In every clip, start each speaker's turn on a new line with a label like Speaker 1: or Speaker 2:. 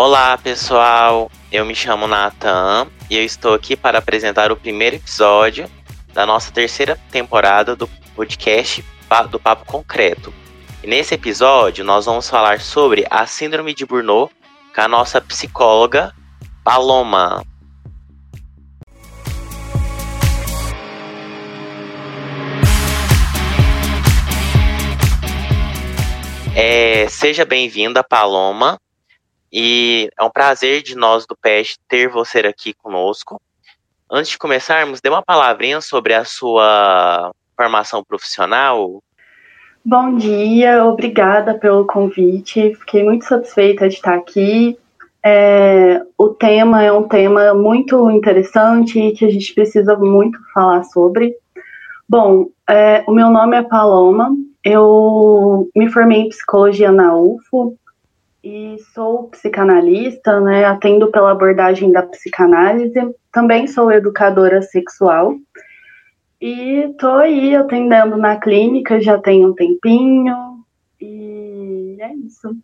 Speaker 1: Olá, pessoal. Eu me chamo Nathan e eu estou aqui para apresentar o primeiro episódio da nossa terceira temporada do podcast do Papo Concreto. E nesse episódio, nós vamos falar sobre a Síndrome de Burnout com a nossa psicóloga Paloma. É, seja bem-vinda, Paloma. E é um prazer de nós do PES ter você aqui conosco. Antes de começarmos, dê uma palavrinha sobre a sua formação profissional.
Speaker 2: Bom dia, obrigada pelo convite. Fiquei muito satisfeita de estar aqui. É, o tema é um tema muito interessante e que a gente precisa muito falar sobre. Bom, é, o meu nome é Paloma, eu me formei em psicologia na UFO, e sou psicanalista, né? Atendo pela abordagem da psicanálise. Também sou educadora sexual. E tô aí atendendo na clínica já tem um tempinho. E é isso.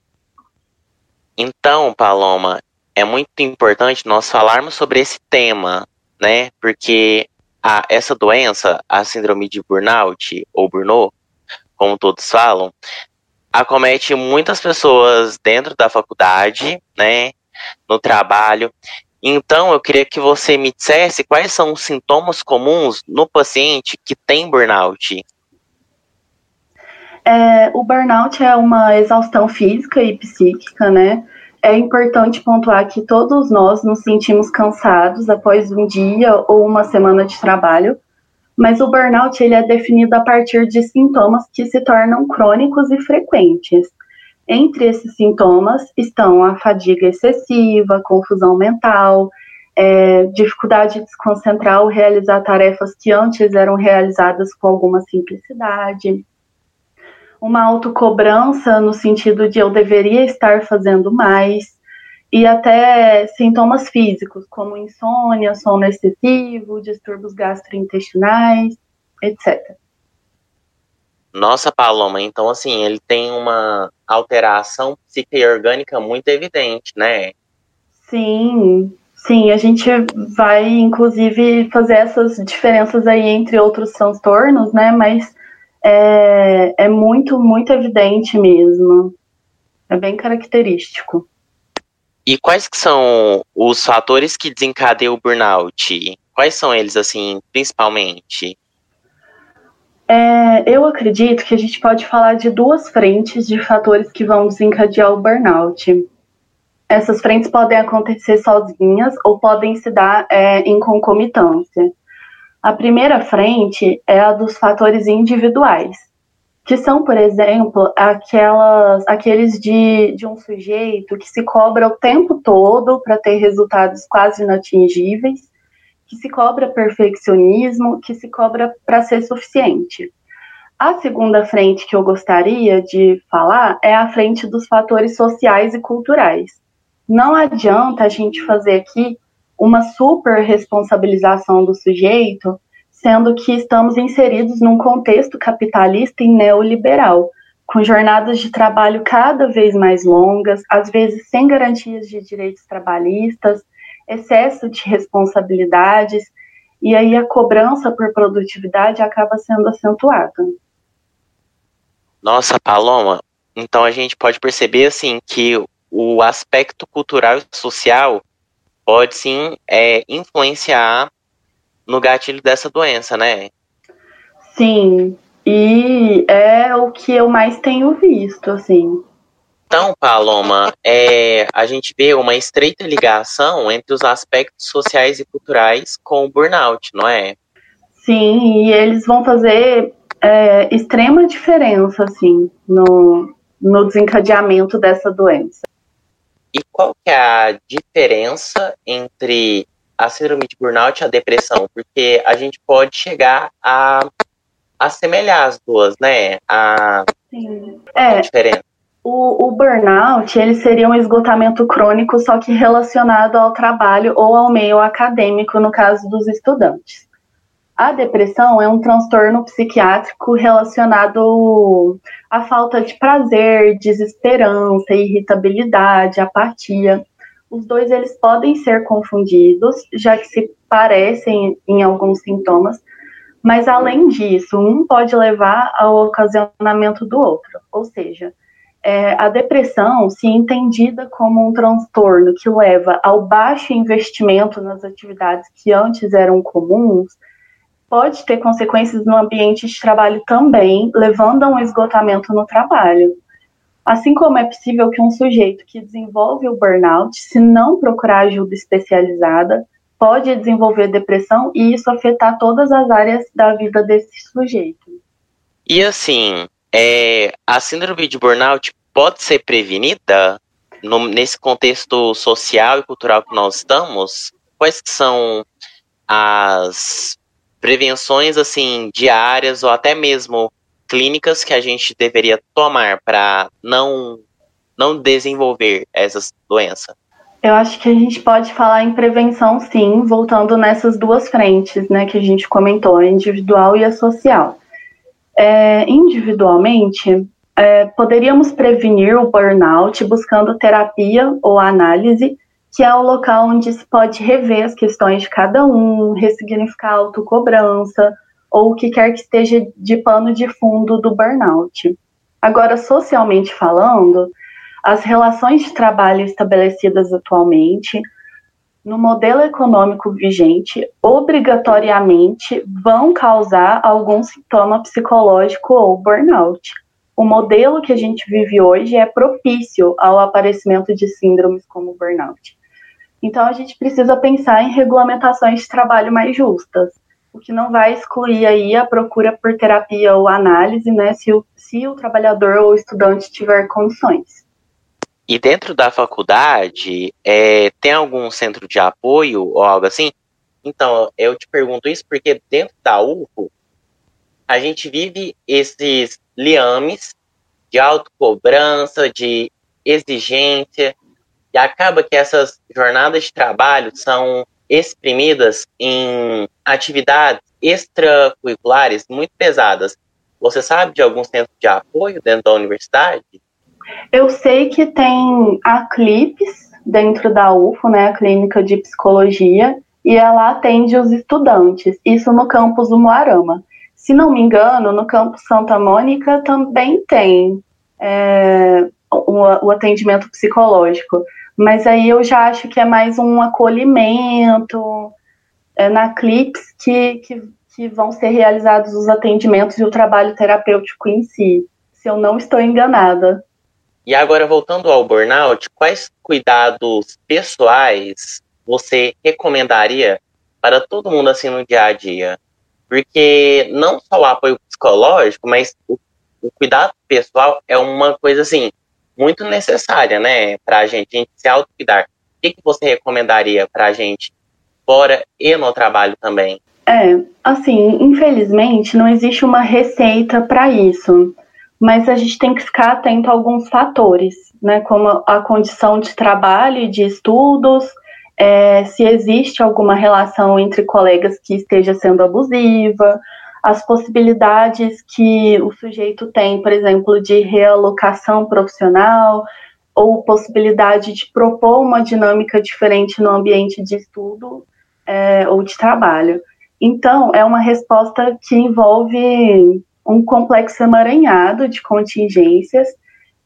Speaker 1: Então, Paloma, é muito importante nós falarmos sobre esse tema, né? Porque a, essa doença, a síndrome de burnout ou burnout, como todos falam, acomete muitas pessoas dentro da faculdade, né, no trabalho. Então, eu queria que você me dissesse quais são os sintomas comuns no paciente que tem burnout.
Speaker 2: É, o burnout é uma exaustão física e psíquica, né? É importante pontuar que todos nós nos sentimos cansados após um dia ou uma semana de trabalho, mas o burnout ele é definido a partir de sintomas que se tornam crônicos e frequentes. Entre esses sintomas estão a fadiga excessiva, confusão mental, é, dificuldade de se concentrar ou realizar tarefas que antes eram realizadas com alguma simplicidade, uma autocobrança no sentido de eu deveria estar fazendo mais, e até sintomas físicos, como insônia, sono excessivo, distúrbios gastrointestinais, etc.
Speaker 1: Nossa, Paloma, então assim, ele tem uma alteração psíquica e orgânica muito evidente, né?
Speaker 2: Sim, sim, a gente vai inclusive fazer essas diferenças aí entre outros transtornos, né? Mas é, é muito, muito evidente mesmo. É bem característico.
Speaker 1: E quais que são os fatores que desencadeiam o burnout? Quais são eles, assim, principalmente?
Speaker 2: É, eu acredito que a gente pode falar de duas frentes de fatores que vão desencadear o burnout. Essas frentes podem acontecer sozinhas ou podem se dar é, em concomitância. A primeira frente é a dos fatores individuais, que são, por exemplo, aquelas, aqueles de, de um sujeito que se cobra o tempo todo para ter resultados quase inatingíveis, que se cobra perfeccionismo, que se cobra para ser suficiente. A segunda frente que eu gostaria de falar é a frente dos fatores sociais e culturais. Não adianta a gente fazer aqui uma super responsabilização do sujeito sendo que estamos inseridos num contexto capitalista e neoliberal, com jornadas de trabalho cada vez mais longas, às vezes sem garantias de direitos trabalhistas, excesso de responsabilidades, e aí a cobrança por produtividade acaba sendo acentuada.
Speaker 1: Nossa, Paloma, então a gente pode perceber assim que o aspecto cultural e social pode sim é, influenciar no gatilho dessa doença, né?
Speaker 2: Sim, e é o que eu mais tenho visto, assim.
Speaker 1: Então, Paloma, é, a gente vê uma estreita ligação entre os aspectos sociais e culturais com o burnout, não é?
Speaker 2: Sim, e eles vão fazer é, extrema diferença, assim, no, no desencadeamento dessa doença.
Speaker 1: E qual que é a diferença entre a síndrome de burnout e a depressão, porque a gente pode chegar a assemelhar as duas, né? A,
Speaker 2: Sim. É, a diferença. O, o, burnout, ele seria um esgotamento crônico, só que relacionado ao trabalho ou ao meio acadêmico, no caso dos estudantes. A depressão é um transtorno psiquiátrico relacionado à falta de prazer, desesperança, irritabilidade, apatia, os dois eles podem ser confundidos, já que se parecem em alguns sintomas, mas além disso, um pode levar ao ocasionamento do outro. Ou seja, é, a depressão, se entendida como um transtorno que leva ao baixo investimento nas atividades que antes eram comuns, pode ter consequências no ambiente de trabalho também, levando a um esgotamento no trabalho. Assim como é possível que um sujeito que desenvolve o burnout, se não procurar ajuda especializada, pode desenvolver depressão e isso afetar todas as áreas da vida desse sujeito.
Speaker 1: E assim, é, a síndrome de burnout pode ser prevenida no, nesse contexto social e cultural que nós estamos? Quais são as prevenções assim diárias ou até mesmo clínicas que a gente deveria tomar para não não desenvolver essas doenças?
Speaker 2: Eu acho que a gente pode falar em prevenção, sim, voltando nessas duas frentes, né, que a gente comentou, a individual e a social. É, individualmente, é, poderíamos prevenir o burnout buscando terapia ou análise, que é o local onde se pode rever as questões de cada um, ressignificar a autocobrança, ou o que quer que esteja de pano de fundo do burnout. Agora, socialmente falando, as relações de trabalho estabelecidas atualmente, no modelo econômico vigente, obrigatoriamente vão causar algum sintoma psicológico ou burnout. O modelo que a gente vive hoje é propício ao aparecimento de síndromes como burnout. Então, a gente precisa pensar em regulamentações de trabalho mais justas, o que não vai excluir aí a procura por terapia ou análise, né, se o, se o trabalhador ou estudante tiver condições.
Speaker 1: E dentro da faculdade, é, tem algum centro de apoio ou algo assim? Então, eu te pergunto isso porque dentro da UFO, a gente vive esses liames de autocobrança, de exigência, e acaba que essas jornadas de trabalho são exprimidas em atividades extracurriculares muito pesadas. Você sabe de algum centro de apoio dentro da universidade?
Speaker 2: Eu sei que tem a CLIPS dentro da UFO, né, a Clínica de Psicologia, e ela atende os estudantes, isso no campus do Moarama. Se não me engano, no campus Santa Mônica também tem é, o, o atendimento psicológico, mas aí eu já acho que é mais um acolhimento é, na CLIPS que, que, que vão ser realizados os atendimentos e o trabalho terapêutico em si, se eu não estou enganada.
Speaker 1: E agora, voltando ao burnout, quais cuidados pessoais você recomendaria para todo mundo assim no dia a dia? Porque não só o apoio psicológico, mas o, o cuidado pessoal é uma coisa assim muito necessária, né, para a gente, se autocuidar. O que, que você recomendaria para a gente fora e no trabalho também?
Speaker 2: É, assim, infelizmente não existe uma receita para isso mas a gente tem que ficar atento a alguns fatores, né, como a condição de trabalho e de estudos, é, se existe alguma relação entre colegas que esteja sendo abusiva, as possibilidades que o sujeito tem, por exemplo, de realocação profissional, ou possibilidade de propor uma dinâmica diferente no ambiente de estudo é, ou de trabalho. Então, é uma resposta que envolve um complexo emaranhado de contingências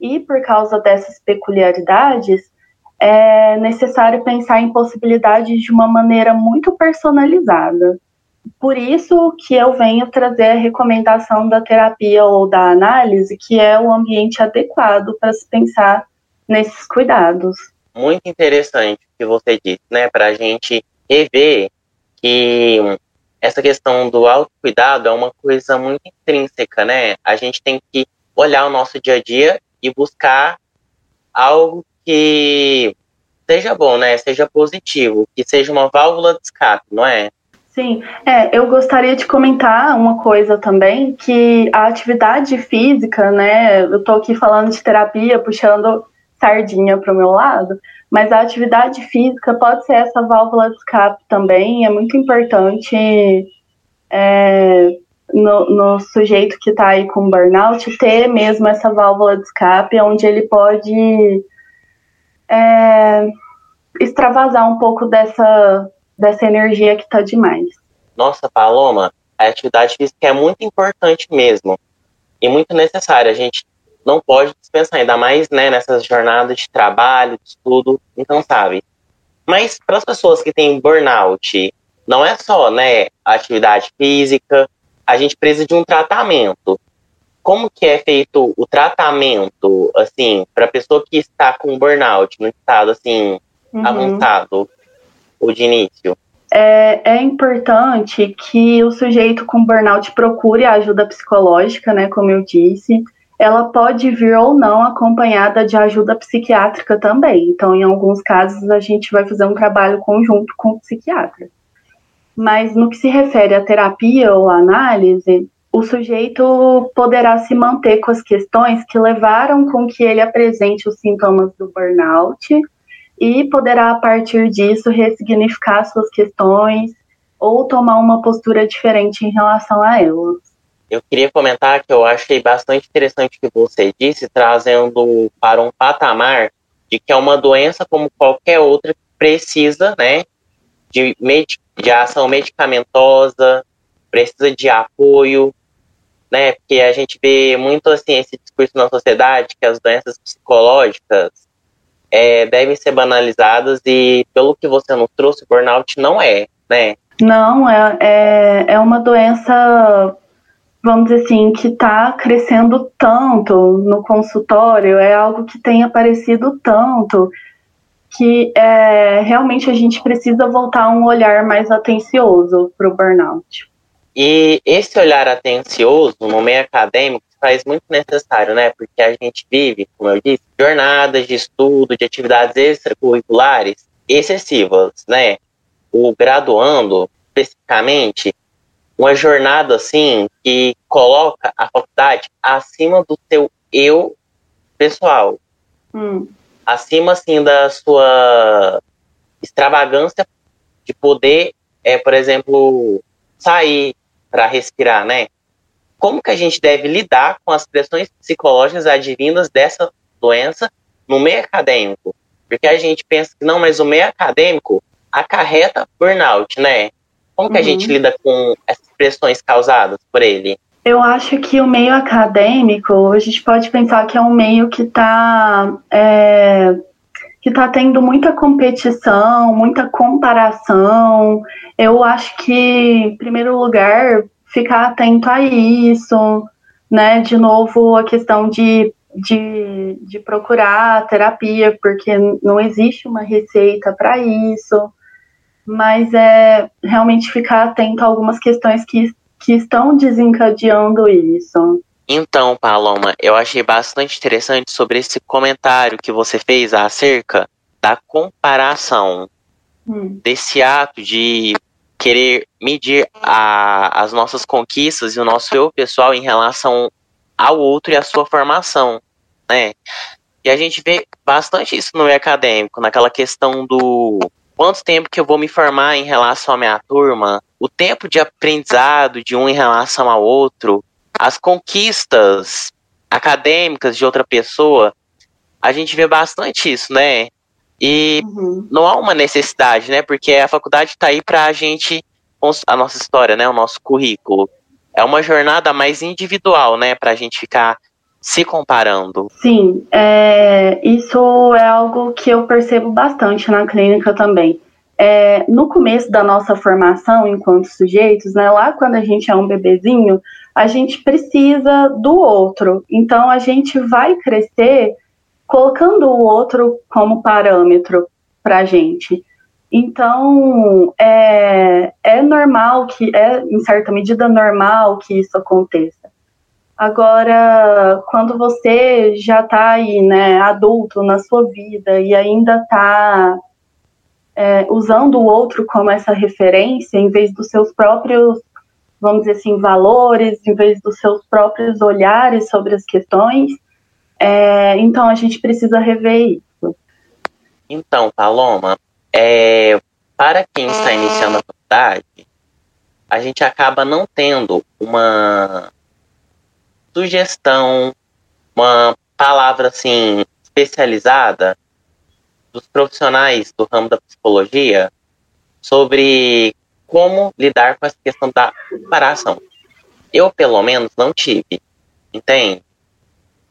Speaker 2: e, por causa dessas peculiaridades, é necessário pensar em possibilidades de uma maneira muito personalizada. Por isso que eu venho trazer a recomendação da terapia ou da análise, que é o ambiente adequado para se pensar nesses cuidados.
Speaker 1: Muito interessante o que você disse, né? Para a gente rever que essa questão do autocuidado é uma coisa muito intrínseca, né? A gente tem que olhar o nosso dia a dia e buscar algo que seja bom, né? Seja positivo, que seja uma válvula de escape, não é?
Speaker 2: Sim, é, eu gostaria de comentar uma coisa também, que a atividade física, né? Eu tô aqui falando de terapia, puxando sardinha para o meu lado, mas a atividade física pode ser essa válvula de escape também, é muito importante é, no, no, sujeito que está aí com burnout ter mesmo essa válvula de escape, onde ele pode é, extravasar um pouco dessa, dessa energia que está demais.
Speaker 1: Nossa, Paloma, a atividade física é muito importante mesmo e muito necessária. A gente não pode dispensar, ainda mais né, nessas jornadas de trabalho, de estudo incansáveis. Mas para as pessoas que têm burnout, não é só né, a atividade física, a gente precisa de um tratamento. Como que é feito o tratamento, assim, para a pessoa que está com burnout, no estado, assim, uhum. avançado, ou de início?
Speaker 2: É, é, importante que o sujeito com burnout procure a ajuda psicológica, né, como eu disse. Ela pode vir ou não acompanhada de ajuda psiquiátrica também. Então, em alguns casos, a gente vai fazer um trabalho conjunto com o psiquiatra. Mas no que se refere à terapia ou análise, o sujeito poderá se manter com as questões que levaram com que ele apresente os sintomas do burnout e poderá, a partir disso, ressignificar suas questões ou tomar uma postura diferente em relação a elas.
Speaker 1: Eu queria comentar que eu achei bastante interessante o que você disse, trazendo para um patamar de que é uma doença como qualquer outra que precisa, né, de, de ação medicamentosa, precisa de apoio, né, porque a gente vê muito assim esse discurso na sociedade que as doenças psicológicas é, devem ser banalizadas e pelo que você nos trouxe, burnout não é, né?
Speaker 2: Não, é, é, é uma doença, vamos dizer assim, que está crescendo tanto no consultório, é algo que tem aparecido tanto que é, realmente a gente precisa voltar um olhar mais atencioso para o burnout.
Speaker 1: E esse olhar atencioso no meio acadêmico faz muito necessário, né? Porque a gente vive, como eu disse, jornadas de estudo, de atividades extracurriculares excessivas, né? O graduando, especificamente, uma jornada assim que coloca a faculdade acima do seu eu pessoal. Hum. Acima, assim, da sua extravagância de poder, é, por exemplo, sair para respirar, né? Como que a gente deve lidar com as pressões psicológicas advindas dessa doença no meio acadêmico. Porque a gente pensa que não, mas o meio acadêmico acarreta burnout, né? Como que uhum. a gente uhum. lida com essas pressões causadas por ele?
Speaker 2: Eu acho que o meio acadêmico, a gente pode pensar que é um meio que está é, que está tendo muita competição, muita comparação. Eu acho que, em primeiro lugar, ficar atento a isso, né? De novo, a questão de, de, de procurar terapia, porque não existe uma receita para isso, mas é realmente ficar atento a algumas questões que, que estão desencadeando isso.
Speaker 1: Então, Paloma, eu achei bastante interessante sobre esse comentário que você fez acerca da comparação, hum. desse ato de querer medir a, as nossas conquistas e o nosso eu pessoal em relação ao outro e à sua formação, né? E a gente vê bastante isso no meio acadêmico, naquela questão do quanto tempo que eu vou me formar em relação à minha turma, o tempo de aprendizado de um em relação ao outro, as conquistas acadêmicas de outra pessoa, a gente vê bastante isso, né? E uhum. não há uma necessidade, né? Porque a faculdade está aí para a gente a nossa história, né? O nosso currículo. É uma jornada mais individual, né? Para a gente ficar se comparando.
Speaker 2: Sim, é, isso é algo que eu percebo bastante na clínica também. É, no começo da nossa formação enquanto sujeitos, né, lá quando a gente é um bebezinho, a gente precisa do outro. Então a gente vai crescer colocando o outro como parâmetro para a gente. Então, é, é normal que, é em certa medida normal que isso aconteça. Agora, quando você já está aí, né, adulto na sua vida e ainda está é, usando o outro como essa referência, em vez dos seus próprios, vamos dizer assim, valores, em vez dos seus próprios olhares sobre as questões, é, então a gente precisa rever isso.
Speaker 1: Então, Paloma, é, para quem está iniciando a faculdade, a gente acaba não tendo uma sugestão, uma palavra assim especializada dos profissionais do ramo da psicologia sobre como lidar com essa questão da comparação. Eu, pelo menos, não tive. Entende?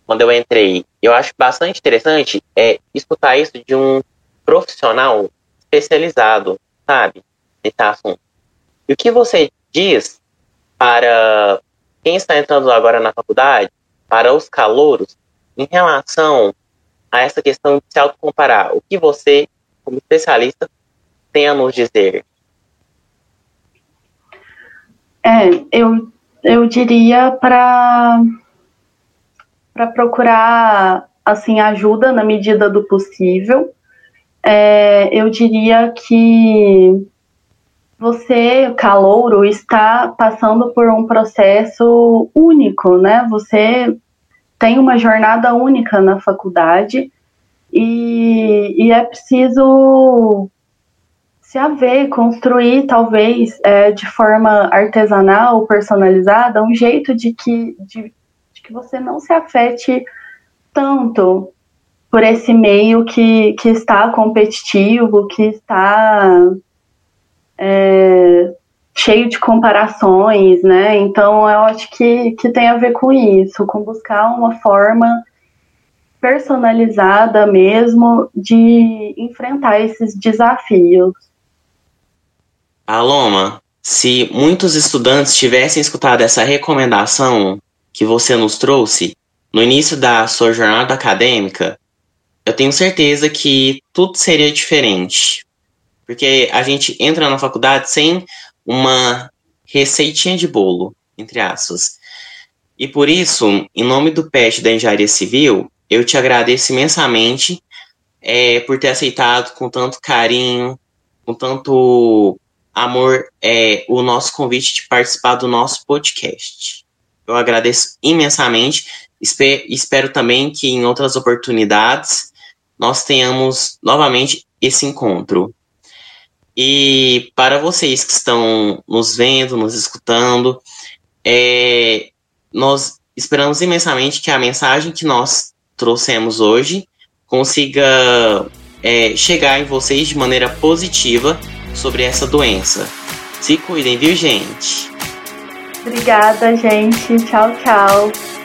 Speaker 1: Quando eu entrei, eu acho bastante interessante é escutar isso de um profissional especializado, sabe, nesse assunto. E o que você diz para quem está entrando agora na faculdade, para os calouros, em relação a essa questão de se autocomparar? O que você, como especialista, tem a nos dizer?
Speaker 2: É, eu, eu diria para para procurar assim ajuda na medida do possível. É, eu diria que você, calouro, está passando por um processo único, né? Você tem uma jornada única na faculdade e, e é preciso se haver, construir, talvez, é, de forma artesanal, personalizada, um jeito de que, de, que você não se afete tanto por esse meio que, que está competitivo, que está é, cheio de comparações, né? Então eu acho que, que tem a ver com isso, com buscar uma forma personalizada mesmo de enfrentar esses desafios.
Speaker 1: Aloma, se muitos estudantes tivessem escutado essa recomendação que você nos trouxe no início da sua jornada acadêmica, eu tenho certeza que tudo seria diferente. Porque a gente entra na faculdade sem uma receitinha de bolo, entre aspas. E por isso, em nome do PET da Engenharia Civil, eu te agradeço imensamente é, por ter aceitado com tanto carinho, com tanto amor é, o nosso convite de participar do nosso podcast. Eu agradeço imensamente. Espe espero também que em outras oportunidades nós tenhamos novamente esse encontro. E para vocês que estão nos vendo, nos escutando, é, nós esperamos imensamente que a mensagem que nós trouxemos hoje consiga é, chegar em vocês de maneira positiva sobre essa doença. Se cuidem, viu, gente?
Speaker 2: Obrigada, gente. Tchau, tchau.